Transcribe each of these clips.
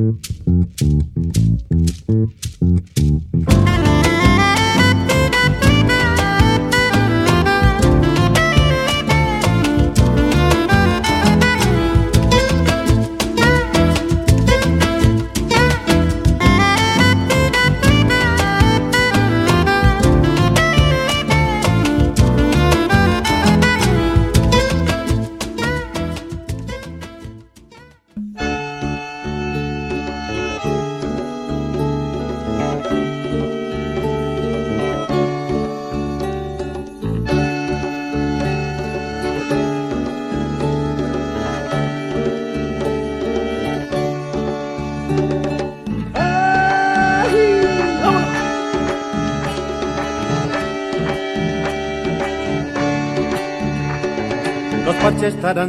Mm-hmm.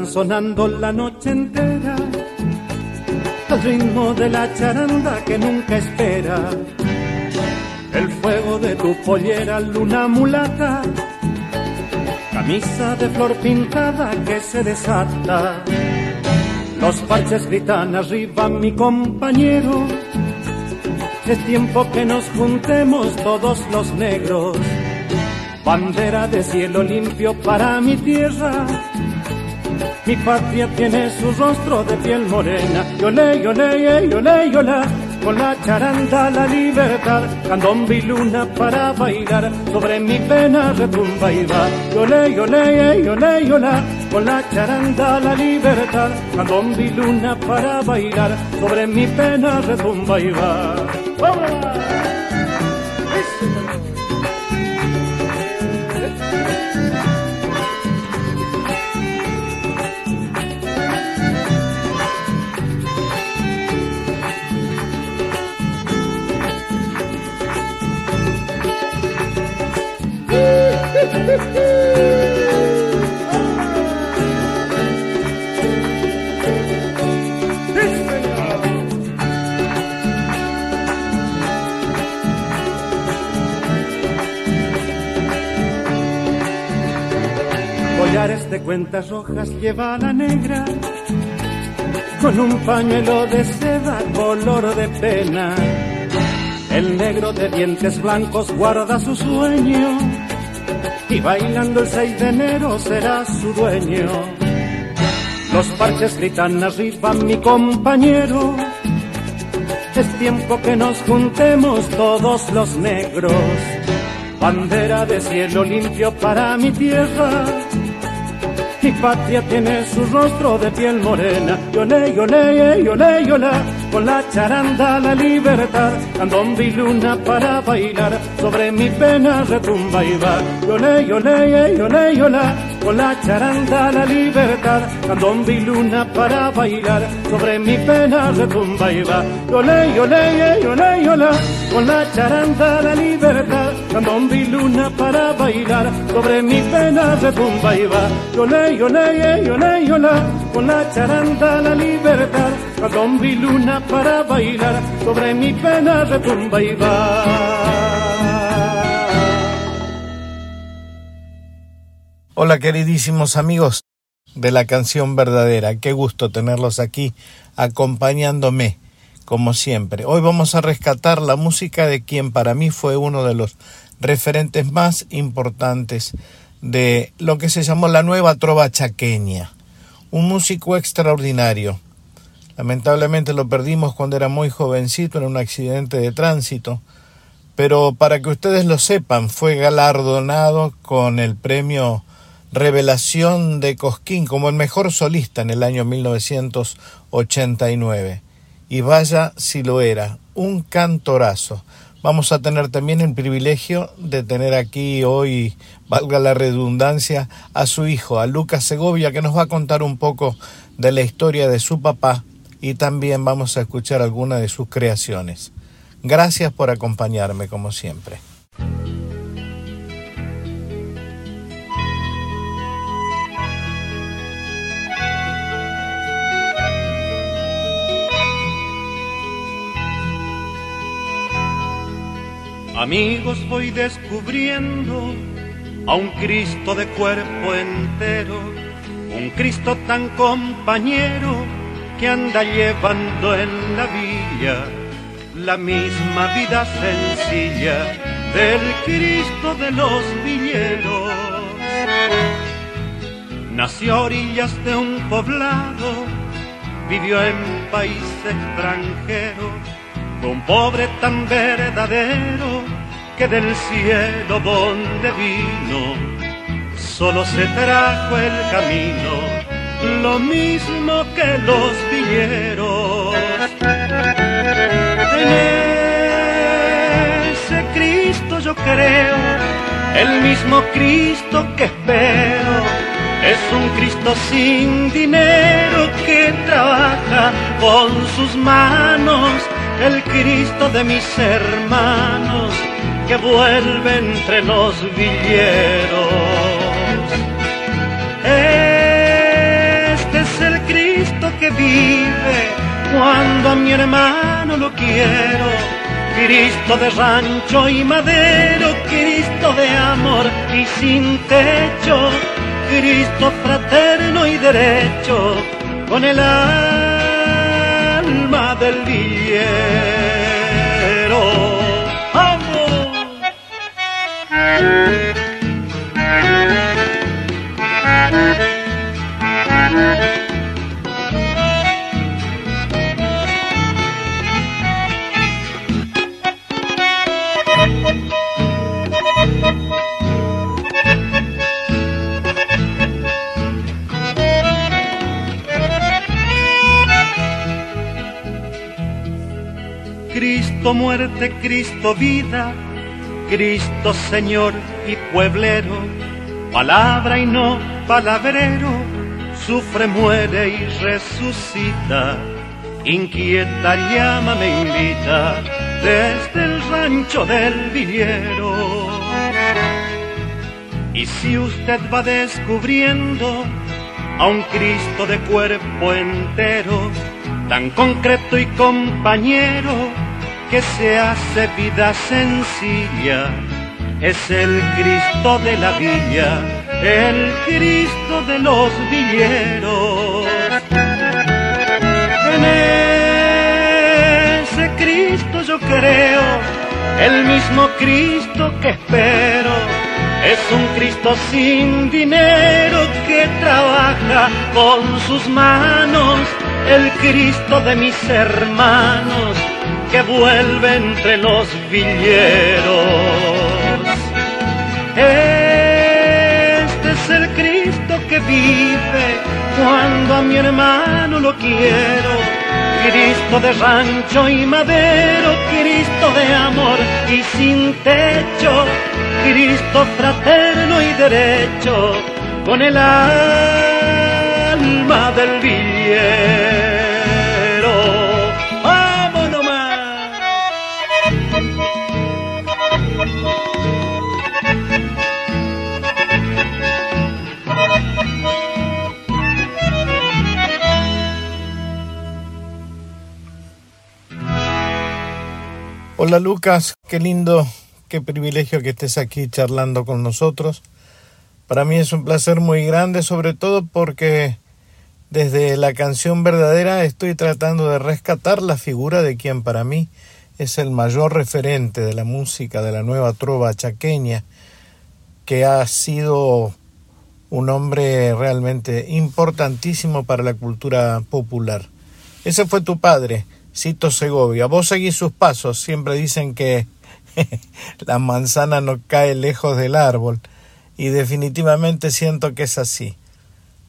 Sonando la noche entera al ritmo de la charanda que nunca espera. El fuego de tu pollera, luna mulata, camisa de flor pintada que se desata. Los parches gritan arriba, mi compañero. Es tiempo que nos juntemos todos los negros. Bandera de cielo limpio para mi tierra mi patria tiene su rostro de piel morena. Yole, yole, yole, yola. Con la charanda la libertad, candombi y luna para bailar, sobre mi pena retumba y va. Yole, yole, yole, yola. Con la charanda la libertad, candombi y luna para bailar, sobre mi pena retumba y va. ¡Vamos! De cuentas rojas lleva la negra, con un pañuelo de seda color de pena. El negro de dientes blancos guarda su sueño y bailando el 6 de enero será su dueño. Los parches gritan arriba mi compañero, es tiempo que nos juntemos todos los negros. Bandera de cielo limpio para mi tierra, patria tiene su rostro de piel morena. Yole, yole, yole, yole con la charanda la libertad, candombi luna para bailar, sobre mi pena retumba y va, yole, yole, yole, yola, con la charanda la libertad, candombi luna para bailar, sobre mi pena retumba y va, yole, yole, yole, yola, con la charanda la libertad, candombi luna para bailar, sobre mi pena retumba y va, yole, yole, yole, yola, con la charanda la libertad, candombi luna para bailar, sobre mi pena retumba y va. Hola queridísimos amigos de la canción verdadera, qué gusto tenerlos aquí acompañándome como siempre. Hoy vamos a rescatar la música de quien para mí fue uno de los referentes más importantes de lo que se llamó la nueva trova chaqueña, un músico extraordinario. Lamentablemente lo perdimos cuando era muy jovencito en un accidente de tránsito, pero para que ustedes lo sepan, fue galardonado con el premio Revelación de Cosquín como el mejor solista en el año 1989. Y vaya si lo era, un cantorazo. Vamos a tener también el privilegio de tener aquí hoy, valga la redundancia, a su hijo, a Lucas Segovia, que nos va a contar un poco de la historia de su papá y también vamos a escuchar algunas de sus creaciones. Gracias por acompañarme como siempre. Amigos, voy descubriendo a un Cristo de cuerpo entero, un Cristo tan compañero que anda llevando en la villa la misma vida sencilla del Cristo de los villeros. Nació a orillas de un poblado, vivió en país extranjero, un pobre tan verdadero que del cielo donde vino, solo se trajo el camino, lo mismo que los villeros. En ese Cristo yo creo, el mismo Cristo que espero. Es un Cristo sin dinero que trabaja con sus manos, el Cristo de mis hermanos que vuelve entre los villeros. Este es el Cristo que vive cuando a mi hermano lo quiero. Cristo de rancho y madero, Cristo de amor y sin techo, Cristo fraterno y derecho, con el alma del villero. Cristo muerte, Cristo vida, Cristo Señor y pueblero, palabra y no palabrero, sufre, muere y resucita, inquieta llama me invita desde el rancho del villero. Y si usted va descubriendo a un Cristo de cuerpo entero, tan concreto y compañero, que se hace vida sencilla, es el Cristo de la villa, el Cristo de los villeros. En ese Cristo yo creo, el mismo Cristo que espero, es un Cristo sin dinero que trabaja con sus manos, el Cristo de mis hermanos que vuelve entre los villeros. Este es el Cristo que vive cuando a mi hermano lo quiero. Cristo de rancho y madero, Cristo de amor y sin techo, Cristo fraterno y derecho, con el alma del villero. Hola Lucas, qué lindo, qué privilegio que estés aquí charlando con nosotros. Para mí es un placer muy grande, sobre todo porque desde la canción verdadera estoy tratando de rescatar la figura de quien para mí es el mayor referente de la música de la nueva trova chaqueña, que ha sido un hombre realmente importantísimo para la cultura popular. Ese fue tu padre, Cito Segovia. Vos seguís sus pasos, siempre dicen que la manzana no cae lejos del árbol, y definitivamente siento que es así.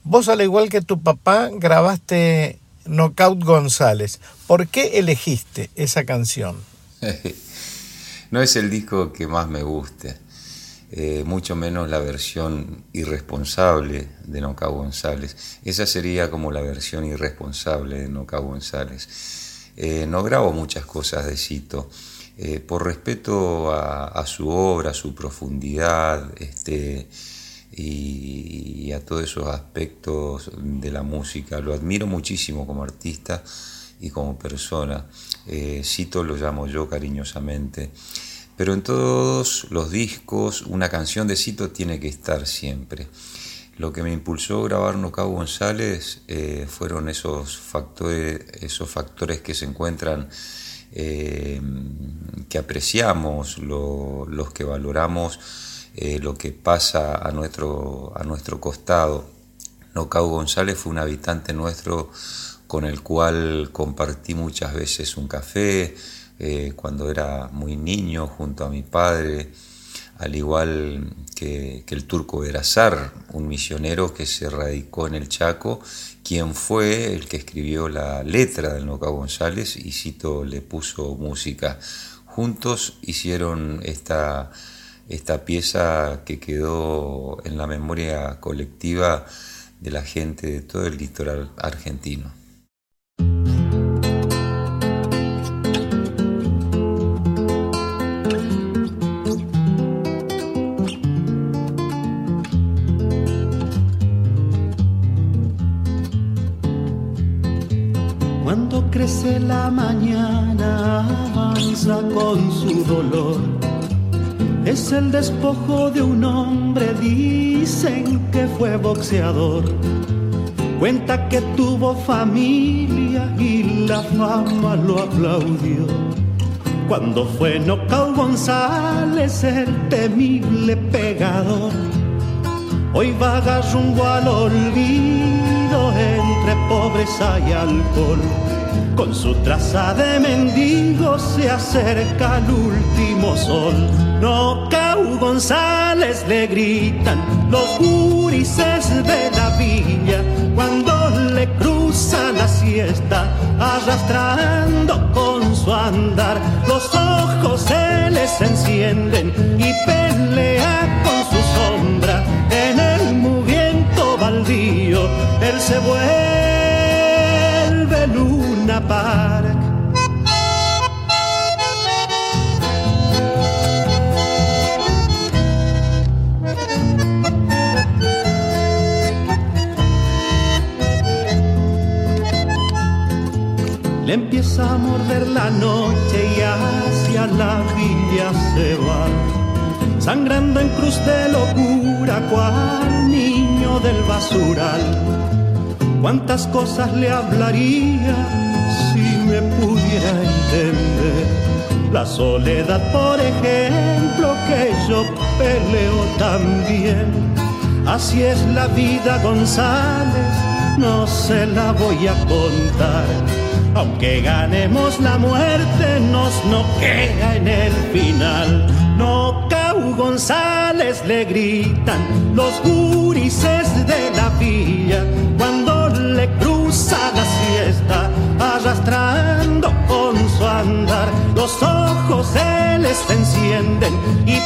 Vos, al igual que tu papá, grabaste Knockout González. ¿Por qué elegiste esa canción? no es el disco que más me guste, eh, mucho menos la versión irresponsable de Knockout González. Esa sería como la versión irresponsable de Knockout González. Eh, no grabo muchas cosas de Cito. Eh, por respeto a, su obra, a su profundidad, este, y, a todos esos aspectos de la música. Lo admiro muchísimo como artista y como persona. Eh, Cito lo llamo yo cariñosamente. Pero en todos los discos una canción de Cito tiene que estar siempre. Lo que me impulsó a grabar Nocao González eh, fueron esos factores, esos factores que se encuentran, eh, que apreciamos, los que valoramos, eh, lo que pasa a nuestro, a nuestro costado. Nocao González fue un habitante nuestro con el cual compartí muchas veces un café cuando era muy niño junto a mi padre al igual que, el turco Berazar, un misionero que se radicó en el Chaco, quien fue el que escribió la letra del Noca González y Cito le puso música. Juntos hicieron esta, esta pieza que quedó en la memoria colectiva de la gente de todo el litoral argentino. El despojo de un hombre, dicen que fue boxeador. Cuenta que tuvo familia y la fama lo aplaudió. Cuando fue Nocao González el temible pegador. Hoy vaga rumbo al olvido entre pobreza y alcohol con su traza de mendigo se acerca al último sol. No Cau González le gritan los gurises de la villa cuando le cruza la siesta, arrastrando con su andar. Los ojos se les encienden y Él se vuelve luz le empieza a morder la noche y hacia la villa se va, sangrando en cruz de locura cual niño del basural. Cuántas cosas le hablaría me pudiera entender. La soledad, por ejemplo, que yo peleo también. Así es la vida, González, no se la voy a contar. Aunque ganemos la muerte, nos no queda en el final. No Cau González le gritan los gurises de la villa cuando la siesta arrastrando con su andar. Los ojos se les encienden y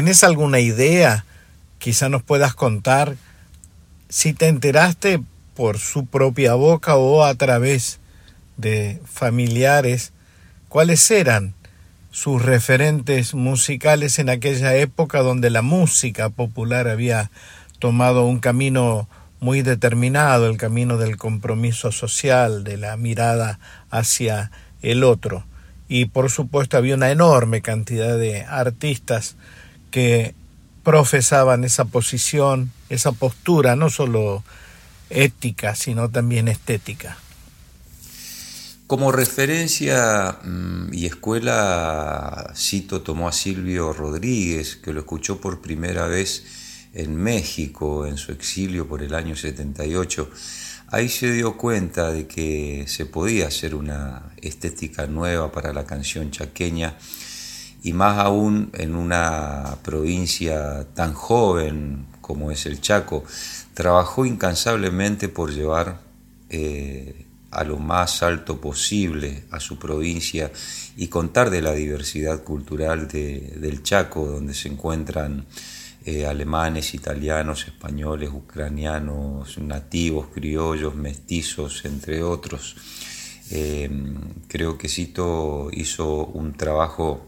¿Tenés alguna idea? Quizá nos puedas contar si te enteraste por su propia boca o a través de familiares, cuáles eran sus referentes musicales en aquella época donde la música popular había tomado un camino muy determinado, el camino del compromiso social, de la mirada hacia el otro. Y por supuesto había una enorme cantidad de artistas que profesaban esa posición, esa postura, no solo ética, sino también estética. Como referencia mm, y escuela, cito, tomó a Silvio Rodríguez, que lo escuchó por primera vez en México, en su exilio por el año 78. Ahí se dio cuenta de que se podía hacer una estética nueva para la canción chaqueña y más aún en una provincia tan joven como es el Chaco, trabajó incansablemente por llevar eh, a lo más alto posible a su provincia y contar de la diversidad cultural del Chaco, donde se encuentran eh, alemanes, italianos, españoles, ucranianos, nativos, criollos, mestizos, entre otros. Em, creo que Cito hizo un trabajo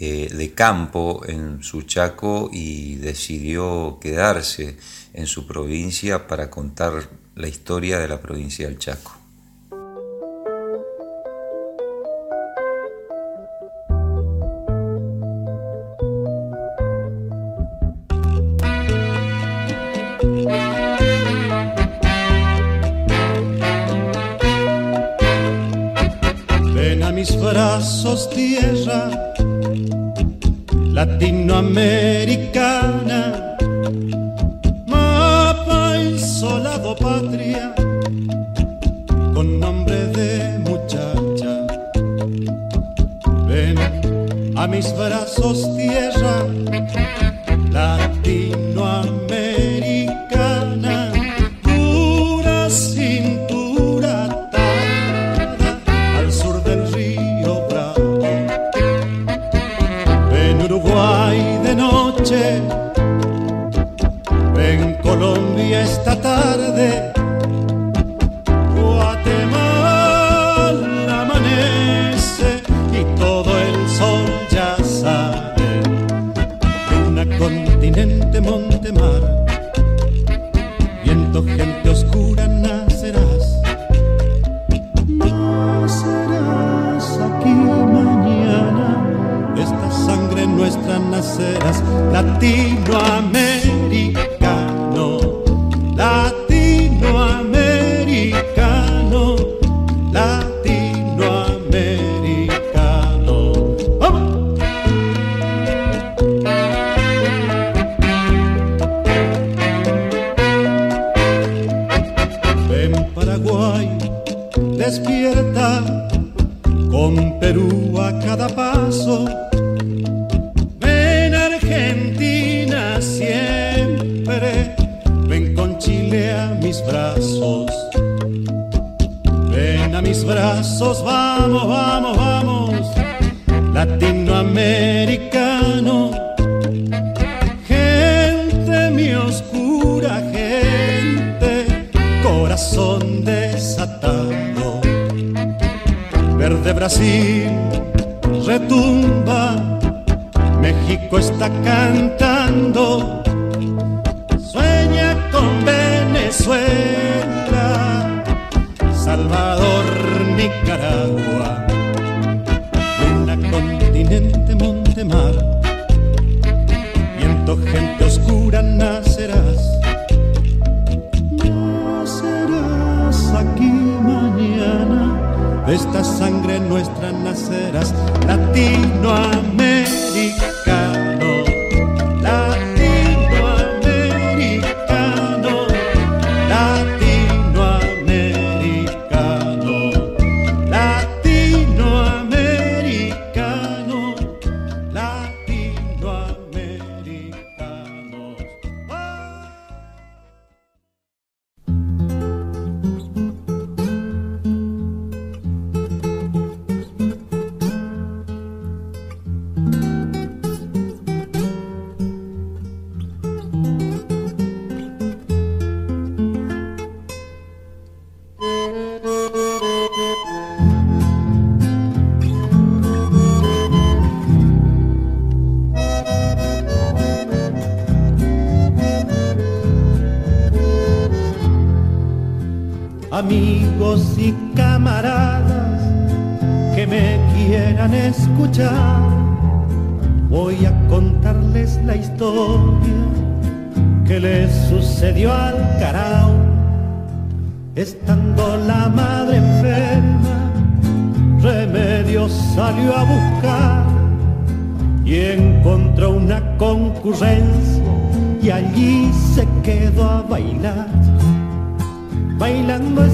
eh, de campo en su Chaco y decidió quedarse en su provincia para contar la historia de la provincia del Chaco. Estando la madre enferma, remedio salió a buscar y encontró una concurrencia y allí se quedó a bailar, bailando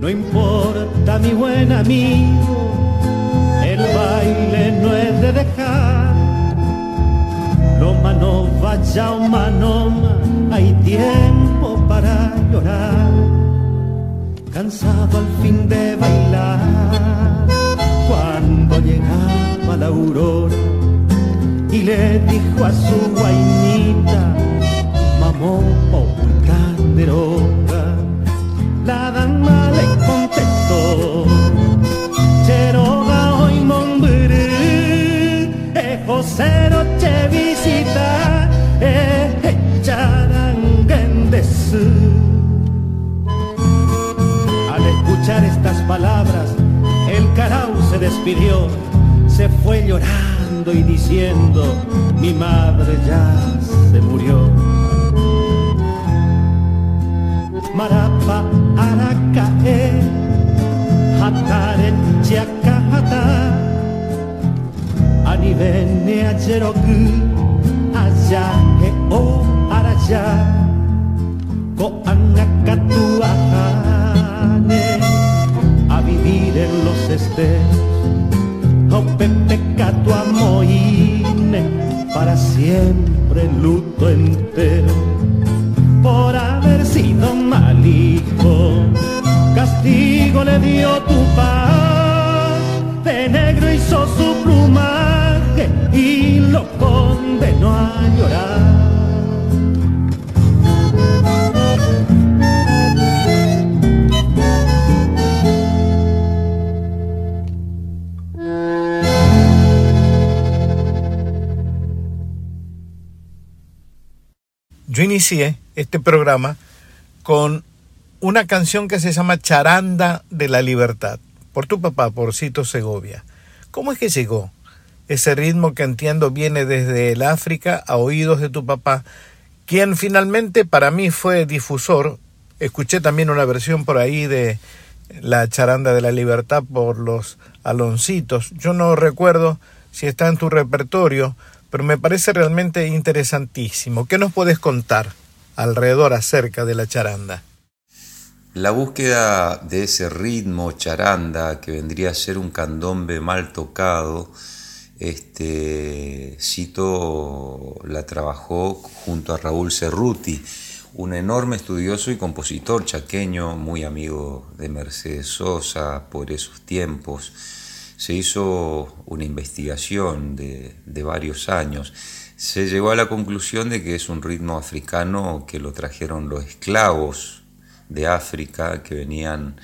No importa mi buen amigo, el baile no he de dejar. Lo mano vaya o manoma, hay tiempo para llorar. Cansado al fin de bailar, cuando llegaba la aurora y le dijo a su guainita, mamó o la dama le contestó, Cheroga hoy mombre, e José noche visita, e charangendesu. Al escuchar estas palabras, el carao se despidió, se fue llorando y diciendo, mi madre ya se murió. marapa arakae hataren chiakahata anibene ajeroku aja e o araja pepe amoine para siempre luto entero por haber sido mal hijo. Castigo le dio tu paz, de negro hizo su plumaje y lo condenó a llorar. Yo inicié este programa con una canción que se llama Charanda de la Libertad, por tu papá, por Cito Segovia. ¿Cómo es que llegó ese ritmo que entiendo viene desde el África a oídos de tu papá, quien finalmente para mí fue difusor? Escuché también una versión por ahí de la Charanda de la Libertad por los Aloncitos. Yo no recuerdo si está en tu repertorio, pero me parece realmente interesantísimo. ¿Qué nos puedes contar alrededor acerca de la charanda? La búsqueda de ese ritmo charanda que vendría a ser un candombe mal tocado, este Cito la trabajó junto a Raúl Cerruti, un enorme estudioso y compositor chaqueño, muy amigo de Mercedes Sosa por esos tiempos se hizo una investigación de, varios años. Se llegó a la conclusión de que es un ritmo africano que lo trajeron los esclavos de África que venían,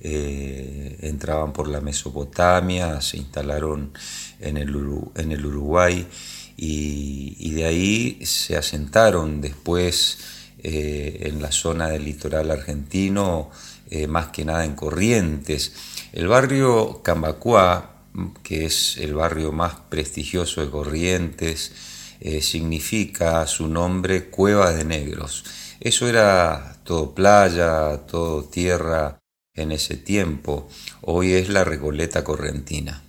eh, entraban por la Mesopotamia, se instalaron en el, en el Uruguay y, de ahí se asentaron después eh, en la zona del litoral argentino, eh, más que nada en Corrientes el barrio Cambacuá, que es el barrio más prestigioso de Corrientes, eh, significa su nombre Cueva de Negros. Eso era todo playa, todo tierra en ese tiempo. Hoy es la Recoleta Correntina.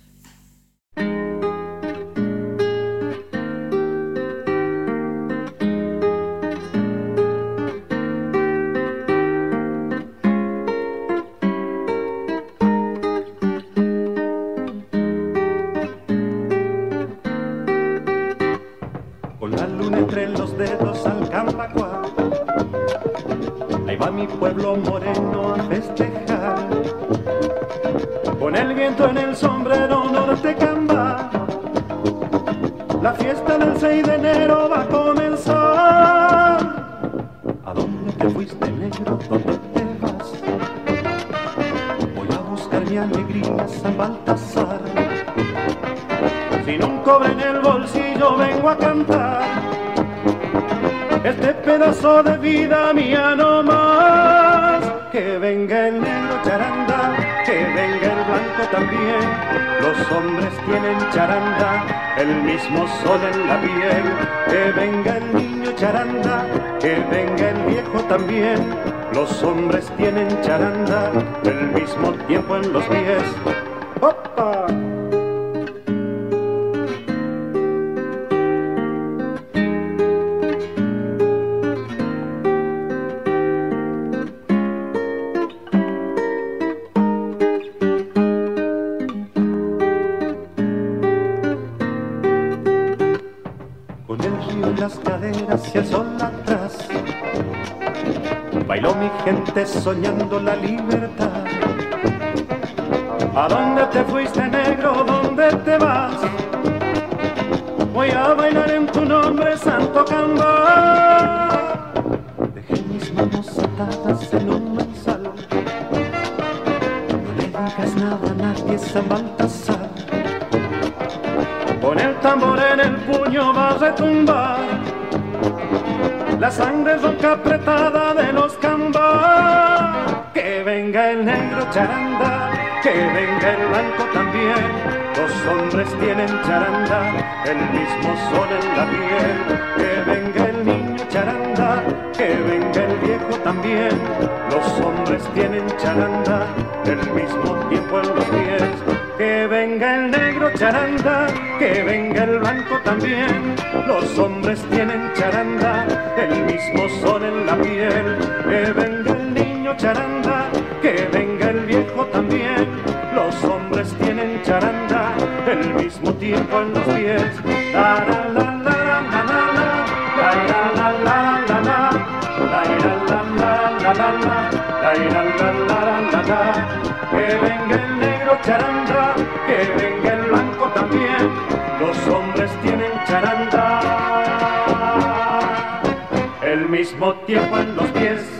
También. Los hombres tienen charanda, el mismo tiempo en los pies. ¡Opa! Soñando la libertad. ¿A dónde te fuiste negro? ¿Dónde te vas? Voy a bailar en tu nombre, Santo Camba. El blanco también. Los hombres tienen charanda, el mismo sol en la piel. Que venga el niño charanda, que venga el viejo también. Los hombres tienen charanda, el mismo tiempo en los pies que venga el negro charanda, que venga el blanco también. Los hombres tienen charanda, el mismo sol en la piel. Que venga el niño charanda, que venga el viejo también. Tiempo en los pies. La, la, la, la, la, la, la, la, la, la, la, la, la, la, la, la, la, que venga el negro charanda, que venga el blanco también, los hombres tienen charanda, el mismo tiempo en los pies.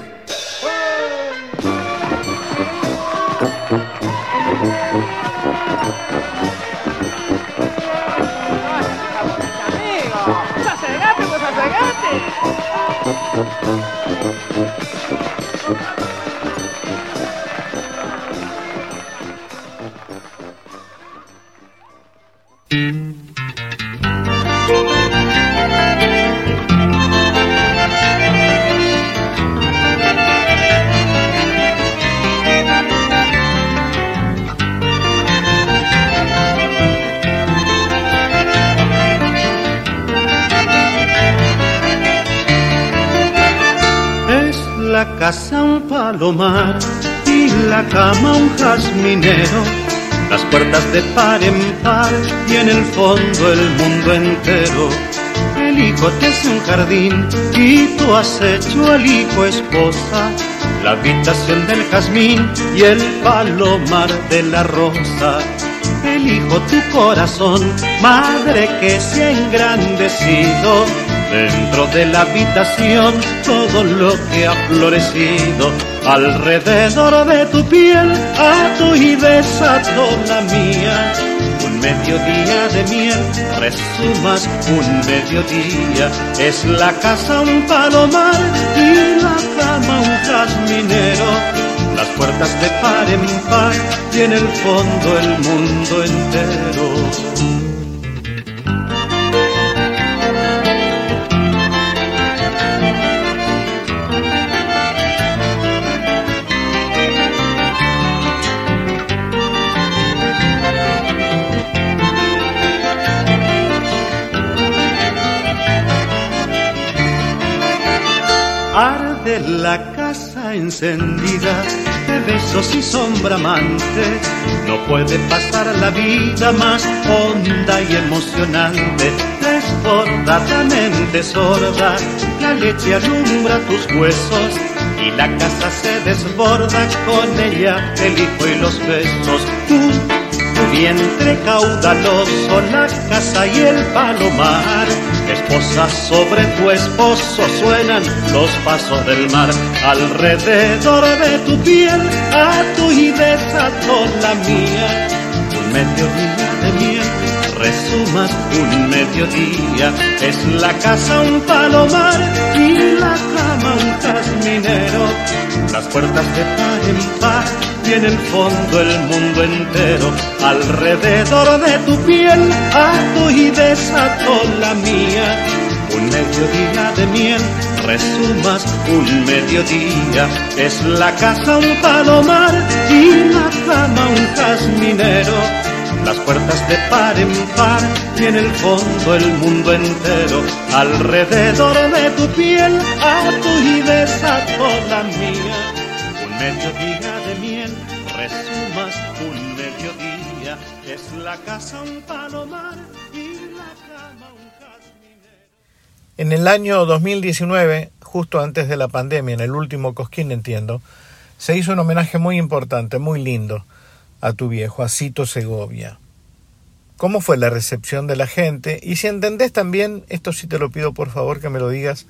Palomar y la cama un jazminero, las puertas de par en par y en el fondo el mundo entero. El hijo te es un jardín y tú has hecho al hijo esposa, la habitación del jazmín y el palomar de la rosa. El hijo tu corazón, madre que se ha engrandecido Dentro de la habitación todo lo que ha florecido alrededor de tu piel a tu y besato la mía. Un mediodía de miel, resumas un mediodía, es la casa un palomar y la cama un jazminero. Las puertas de par en par y en el fondo el mundo entero. Arde la casa encendida de besos y sombra amante. No puede pasar la vida más honda y emocionante. Desbordadamente sorda, la leche alumbra tus huesos y la casa se desborda con ella el hijo y los besos. Tú, tu vientre caudaloso, la casa y el palomar Esposa sobre tu esposo suenan los pasos del mar. Alrededor de tu piel a tu y desato la mía. Un mediodía de miel, resumas un mediodía. Es la casa un palomar y la cama un jazminero. Las puertas de par en par y en el fondo el mundo entero. Alrededor de tu piel ato y desato la mía. Un mediodía de miel, resumas un mediodía. Es la casa un palomar y la cama un jazminero. Las puertas de par en par y en el fondo el mundo entero. Alrededor de tu piel ato y desato la mía. Un mediodía de miel resumas un mediodía, es la casa un palomar y la cama un jazminero. En el año 2019, justo antes de la pandemia, en el último Cosquín, entiendo, se hizo un homenaje muy importante, muy lindo, a tu viejo, a Cito Segovia. ¿Cómo fue la recepción de la gente? Y si entendés también, esto sí te lo pido por favor que me lo digas,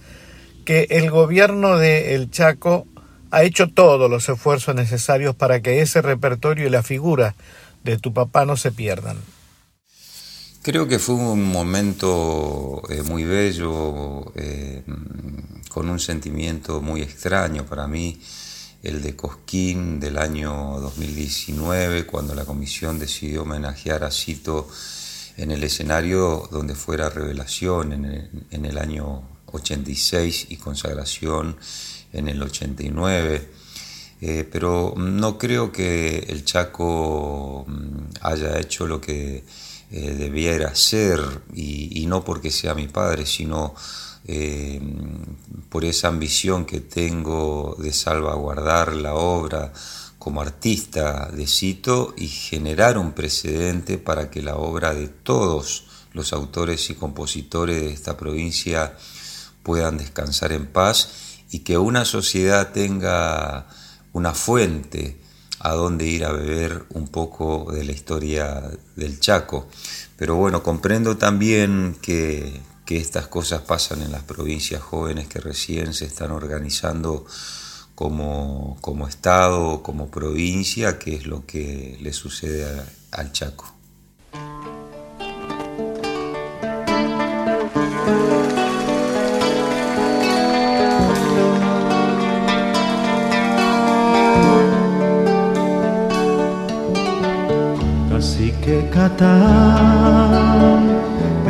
que el gobierno de El Chaco ha hecho todos los esfuerzos necesarios para que ese repertorio y la figura de tu papá no se pierdan. Creo que fue un momento eh, muy bello, eh, con un sentimiento muy extraño para mí, el de Cosquín del año 2019, cuando la comisión decidió homenajear a Cito en el escenario donde fuera revelación en el, año 86 y consagración en el 89. Eh, pero no creo que el Chaco mm, haya hecho lo que eh, debiera ser, y, no porque sea mi padre, sino eh, por esa ambición que tengo de salvaguardar la obra como artista de Cito y generar un precedente para que la obra de todos los autores y compositores de esta provincia puedan descansar en paz y que una sociedad tenga una fuente a donde ir a beber un poco de la historia del Chaco. Pero bueno, comprendo también que, que estas cosas pasan en las provincias jóvenes que recién se están organizando como, como Estado, como provincia, que es lo que le sucede al Chaco. kasi que kata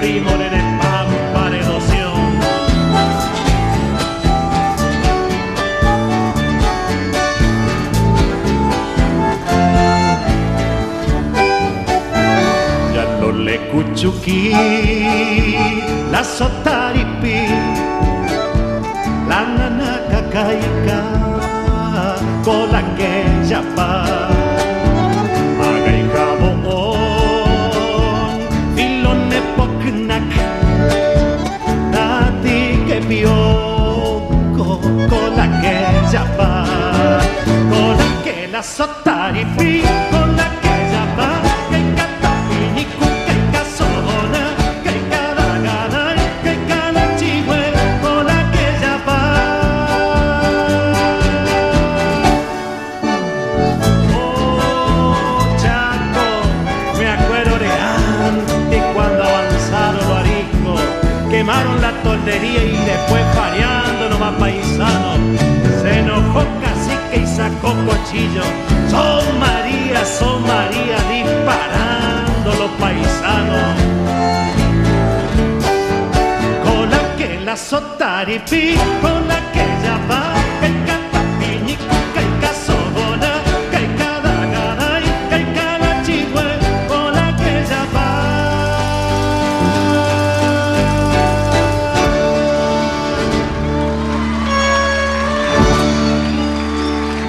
primo en pampa de doción. Ya no le cuchuquí, la sotaripi,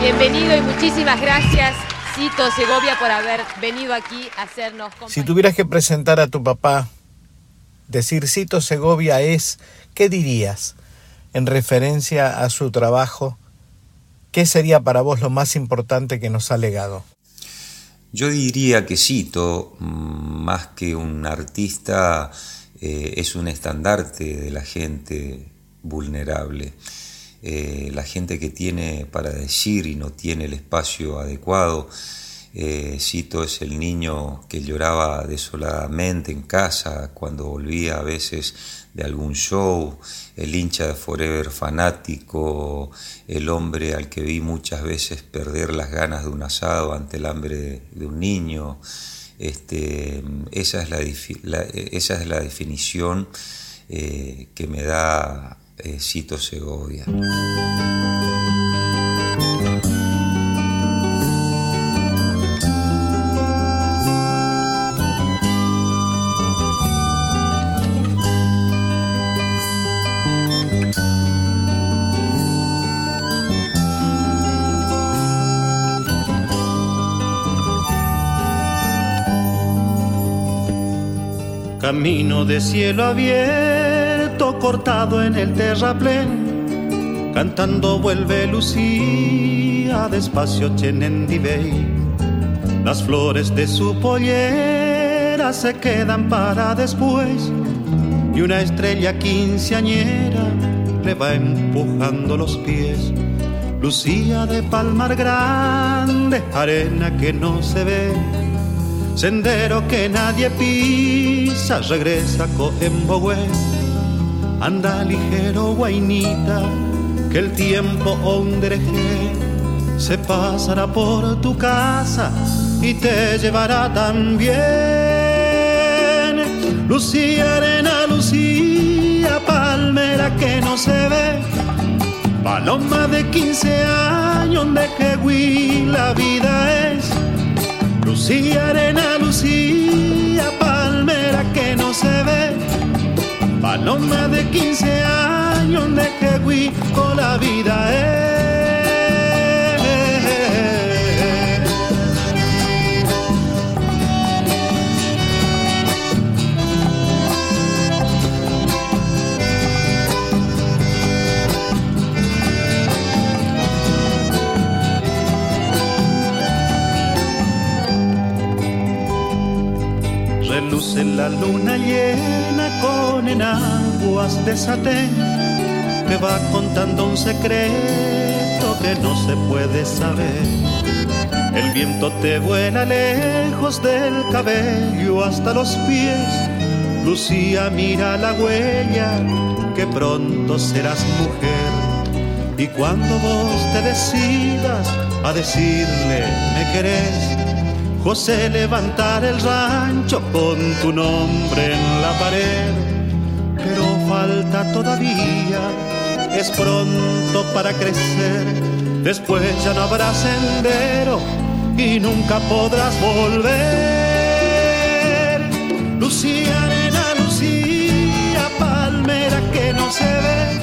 Bienvenido y muchísimas gracias, Cito Segovia, por haber venido aquí a hacernos Si tuvieras que presentar a tu papá, decir Cito Segovia es, ¿qué dirías en referencia a su trabajo? ¿Qué sería para vos lo más importante que nos ha legado? Yo diría que Cito, mm, más que un artista, eh, es un estandarte de la gente vulnerable. Eh, la gente que tiene para decir y no tiene el espacio adecuado, Eh, Cito es el niño que lloraba desoladamente en casa cuando volvía a veces de algún show, el hincha de Forever fanático, el hombre al que vi muchas veces perder las ganas de un asado ante el hambre de un niño. Este, esa, es la, esa es la definición eh, que me da Cito Segovia. Camino de cielo abierto, cortado en el terraplén, cantando vuelve Lucía, despacio Chenendibey. Las flores de su pollera se quedan para después, y una estrella quinceañera le va empujando los pies. Lucía de palmar grande, arena que no se ve sendero que nadie pisa, regresa Coembogue. Anda ligero, guainita, que el tiempo ondereje se pasará por tu casa y te llevará también. Lucía, arena, Lucía, palmera que no se ve. Paloma de 15 años, de que la vida es Lucía, arena, Lucía, palmera que no se ve. Paloma de 15 años de que con la vida es. en la luna llena con enaguas de satén, va contando un secreto que no se puede saber. El viento te vuela lejos del cabello hasta los pies. Lucía mira la huella que pronto serás mujer. Y cuando vos te decidas a decirle me querés, José levantar el rancho con tu nombre en la pared, falta todavía, es pronto para crecer, después ya no habrá sendero y nunca podrás volver. Lucía, arena, Lucía, palmera que no se ve,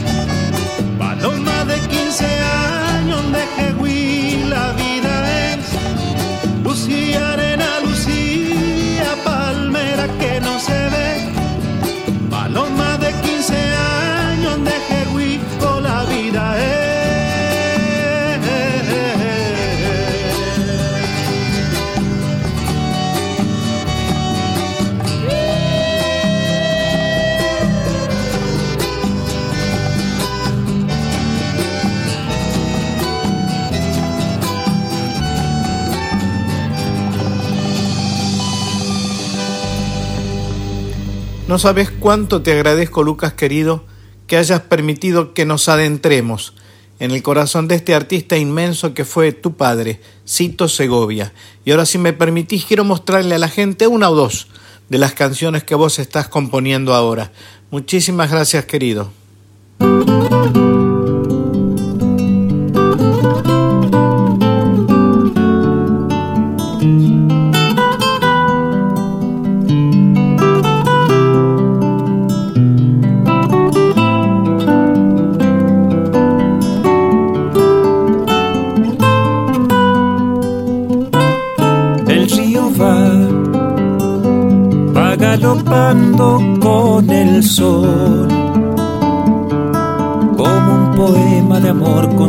No sabes cuánto te agradezco, Lucas querido, que hayas permitido que nos adentremos en el corazón de este artista inmenso que fue tu padre, Cito Segovia. Y ahora si me permitís, quiero mostrarle a la gente una o dos de las canciones que vos estás componiendo ahora. Muchísimas gracias, querido.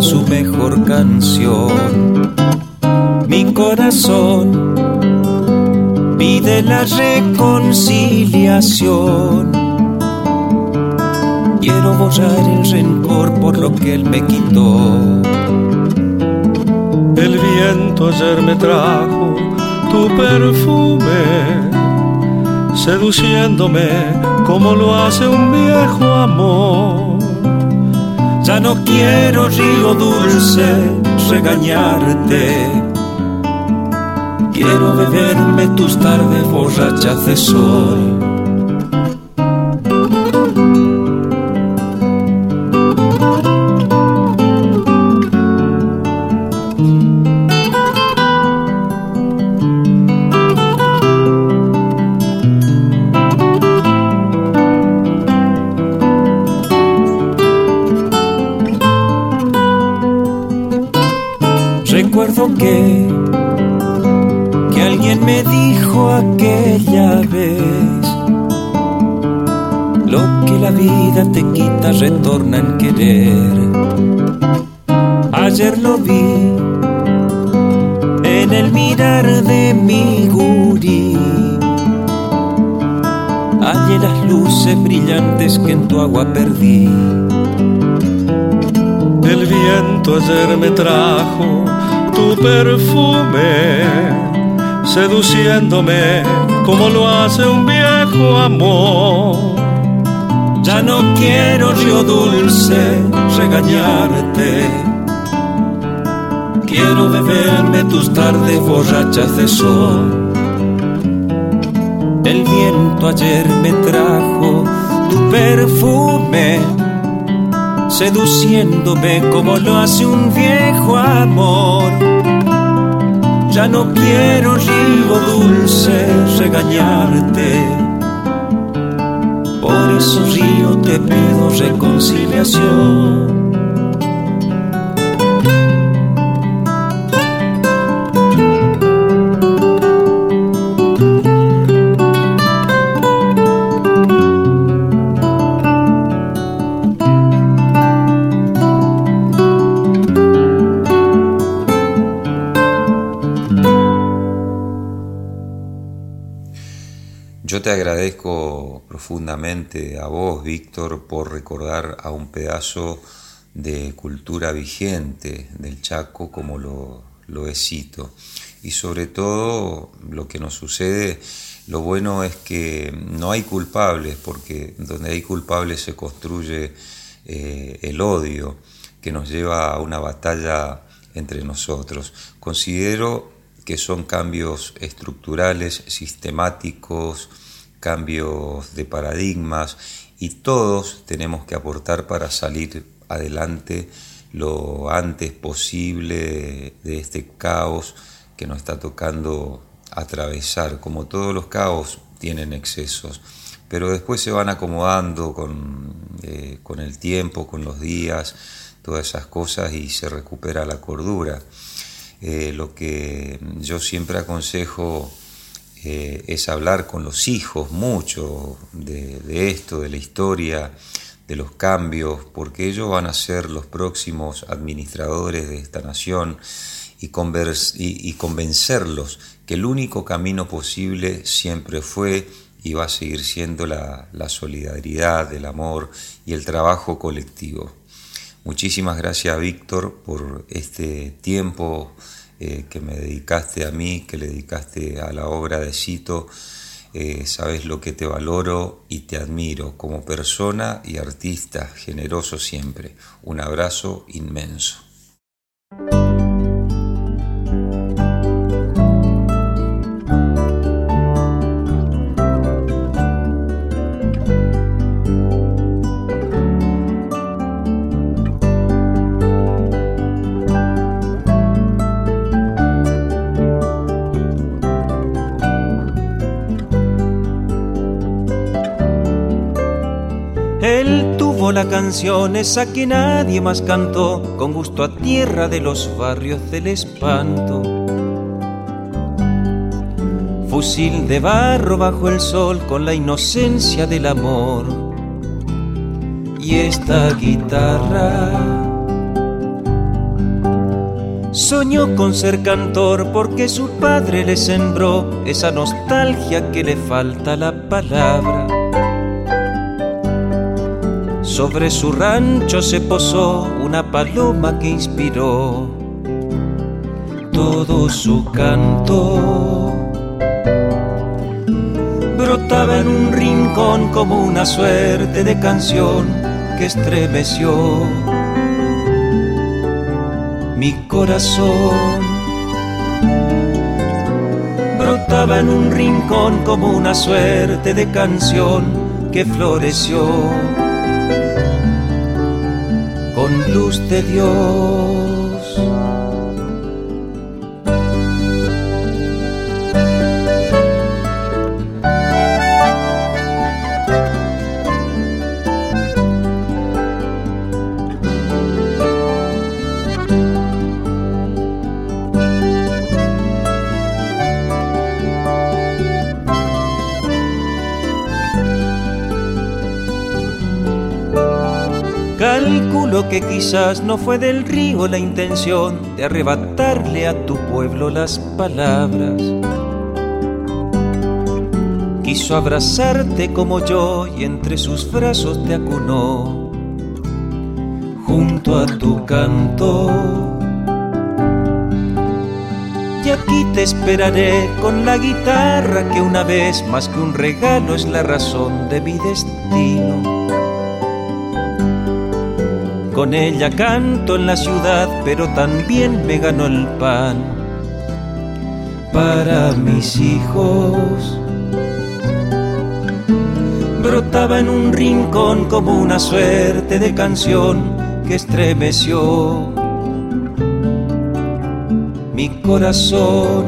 Su mejor canción. Mi corazón pide la reconciliación. Quiero borrar el rencor por lo que él me quitó. El viento ayer me trajo tu perfume, seduciéndome como lo hace un viejo amor. Ya no quiero río dulce regañarte. Quiero beberme tus tardes borrachas de sol de mi gurí. Hallé las luces brillantes que en tu agua perdí. El viento ayer me trajo tu perfume, seduciéndome como lo hace un viejo amor ya no quiero río dulce regañarte. Quiero beberme tus tardes borrachas de sol. El viento ayer me trajo tu perfume, seduciéndome como lo hace un viejo amor. Ya no quiero río dulce regañarte por eso río te pido reconciliación. Te agradezco profundamente a vos, Víctor, por recordar a un pedazo de cultura vigente del Chaco como lo, lo es. Y sobre todo lo que nos sucede, lo bueno es que no hay culpables, porque donde hay culpables se construye eh, el odio que nos lleva a una batalla entre nosotros. Considero que son cambios estructurales, sistemáticos, cambios de paradigmas y todos tenemos que aportar para salir adelante lo antes posible de este caos que nos está tocando atravesar. Como todos los caos tienen excesos, pero después se van acomodando con, eh, con el tiempo, con los días, todas esas cosas y se recupera la cordura. Eh, lo que yo siempre aconsejo eh, es hablar con los hijos mucho de, esto, de la historia, de los cambios, porque ellos van a ser los próximos administradores de esta nación y, y, convencerlos que el único camino posible siempre fue y va a seguir siendo la, solidaridad, el amor y el trabajo colectivo. Muchísimas gracias Víctor por este tiempo eh, que me dedicaste a mí, que le dedicaste a la obra de Cito. Eh, sabes lo que te valoro y te admiro como persona y artista, generoso siempre. Un abrazo inmenso. La canción esa que nadie más cantó, con gusto a tierra de los barrios del espanto. Fusil de barro bajo el sol con la inocencia del amor. Y esta guitarra soñó con ser cantor porque su padre le sembró esa nostalgia que le falta la palabra sobre su rancho se posó una paloma que inspiró todo su canto. brotaba en un rincón como una suerte de canción que estremeció mi corazón. Brotaba en un rincón como una suerte de canción que floreció con luz de Dios. Quizás no fue del río la intención de arrebatarle a tu pueblo las palabras. Quiso abrazarte como yo y entre sus brazos te acunó junto a tu canto. Y aquí te esperaré con la guitarra que una vez más que un regalo es la razón de mi destino. Con ella canto en la ciudad, pero también me ganó el pan para mis hijos. Brotaba en un rincón como una suerte de canción que estremeció mi corazón.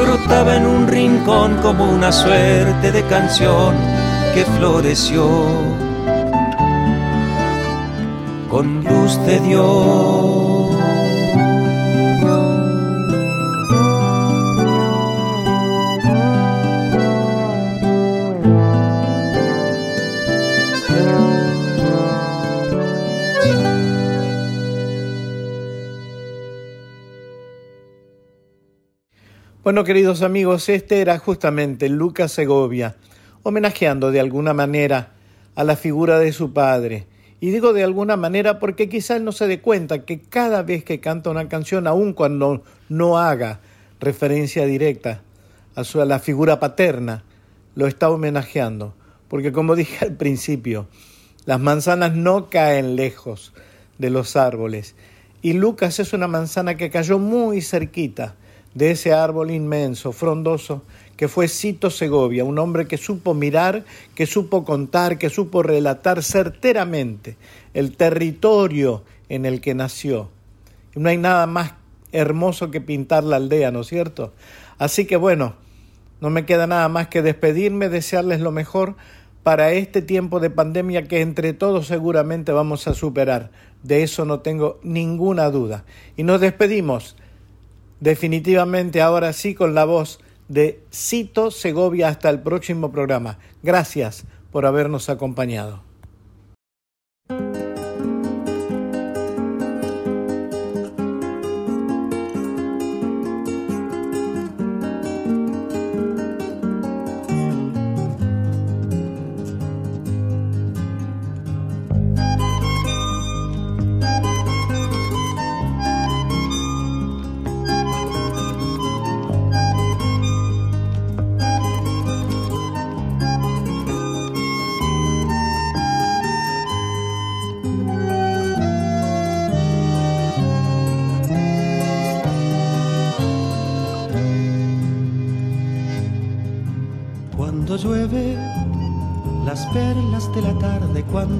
Brotaba en un rincón como una suerte de canción que floreció luz de Dios. Bueno, queridos amigos, este era justamente Lucas Segovia, homenajeando de alguna manera a la figura de su padre. Y digo de alguna manera porque quizás no se dé cuenta que cada vez que canta una canción, aun cuando no haga referencia directa a, su, la figura paterna, lo está homenajeando. Porque como dije al principio, las manzanas no caen lejos de los árboles. Y Lucas es una manzana que cayó muy cerquita de ese árbol inmenso, frondoso, que fue Cito Segovia, un hombre que supo mirar, que supo contar, que supo relatar certeramente el territorio en el que nació. No hay nada más hermoso que pintar la aldea, ¿no es cierto? Así que bueno, no me queda nada más que despedirme, desearles lo mejor para este tiempo de pandemia que entre todos seguramente vamos a superar. De eso no tengo ninguna duda. Y nos despedimos definitivamente ahora sí con la voz de Cito Segovia hasta el próximo programa. Gracias por habernos acompañado.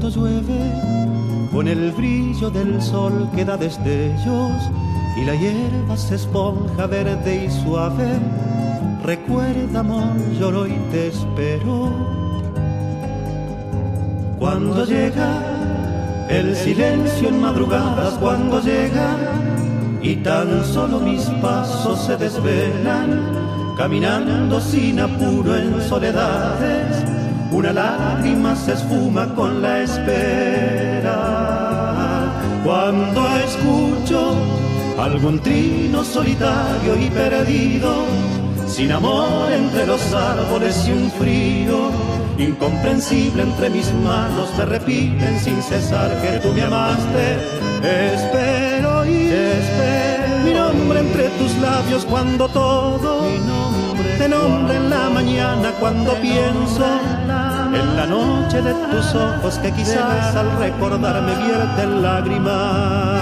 Cuando llueve, con el brillo del sol que da destellos y la hierba se esponja verde y suave. Recuerda, amor, lloro y te espero. Cuando llega el silencio en madrugadas, cuando llega y tan solo mis pasos se desvelan caminando sin apuro en soledades, una lágrima se esfuma con la espera. Cuando escucho algún trino solitario y perdido, sin amor entre los árboles y un frío, incomprensible entre mis manos, me repiten sin cesar que tú me amaste. Espero y espero mi nombre entre tus labios cuando todo nombre en la mañana cuando pienso en la noche de tus ojos que quizás al recordarme vierten lágrimas.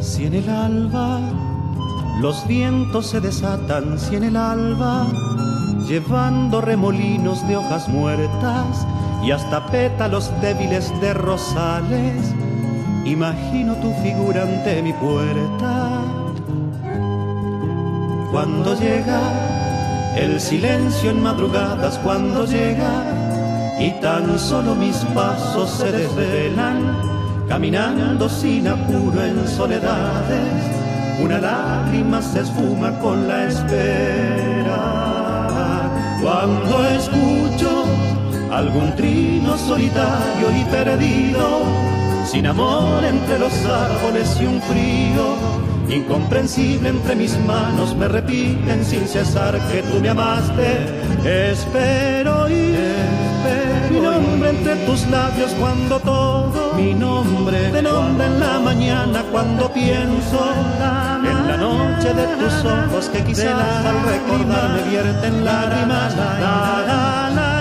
Si en el alba los vientos se desatan, si en el alba llevando remolinos de hojas muertas y hasta pétalos débiles de rosales, imagino tu figura ante mi puerta. Cuando llega el silencio en madrugadas, cuando llega y tan solo mis pasos se desvelan, caminando sin apuro en soledades, una lágrima se esfuma con la espera. Cuando escucho algún trino solitario y perdido, sin amor entre los árboles y un frío incomprensible entre mis manos me repiten sin cesar que tú me amaste. Espero y espero mi nombre entre tus labios cuando todo mi nombre te nombra en la mañana cuando pienso en la noche de tus ojos que quizás al recordarme vierten lágrimas. La, la, la,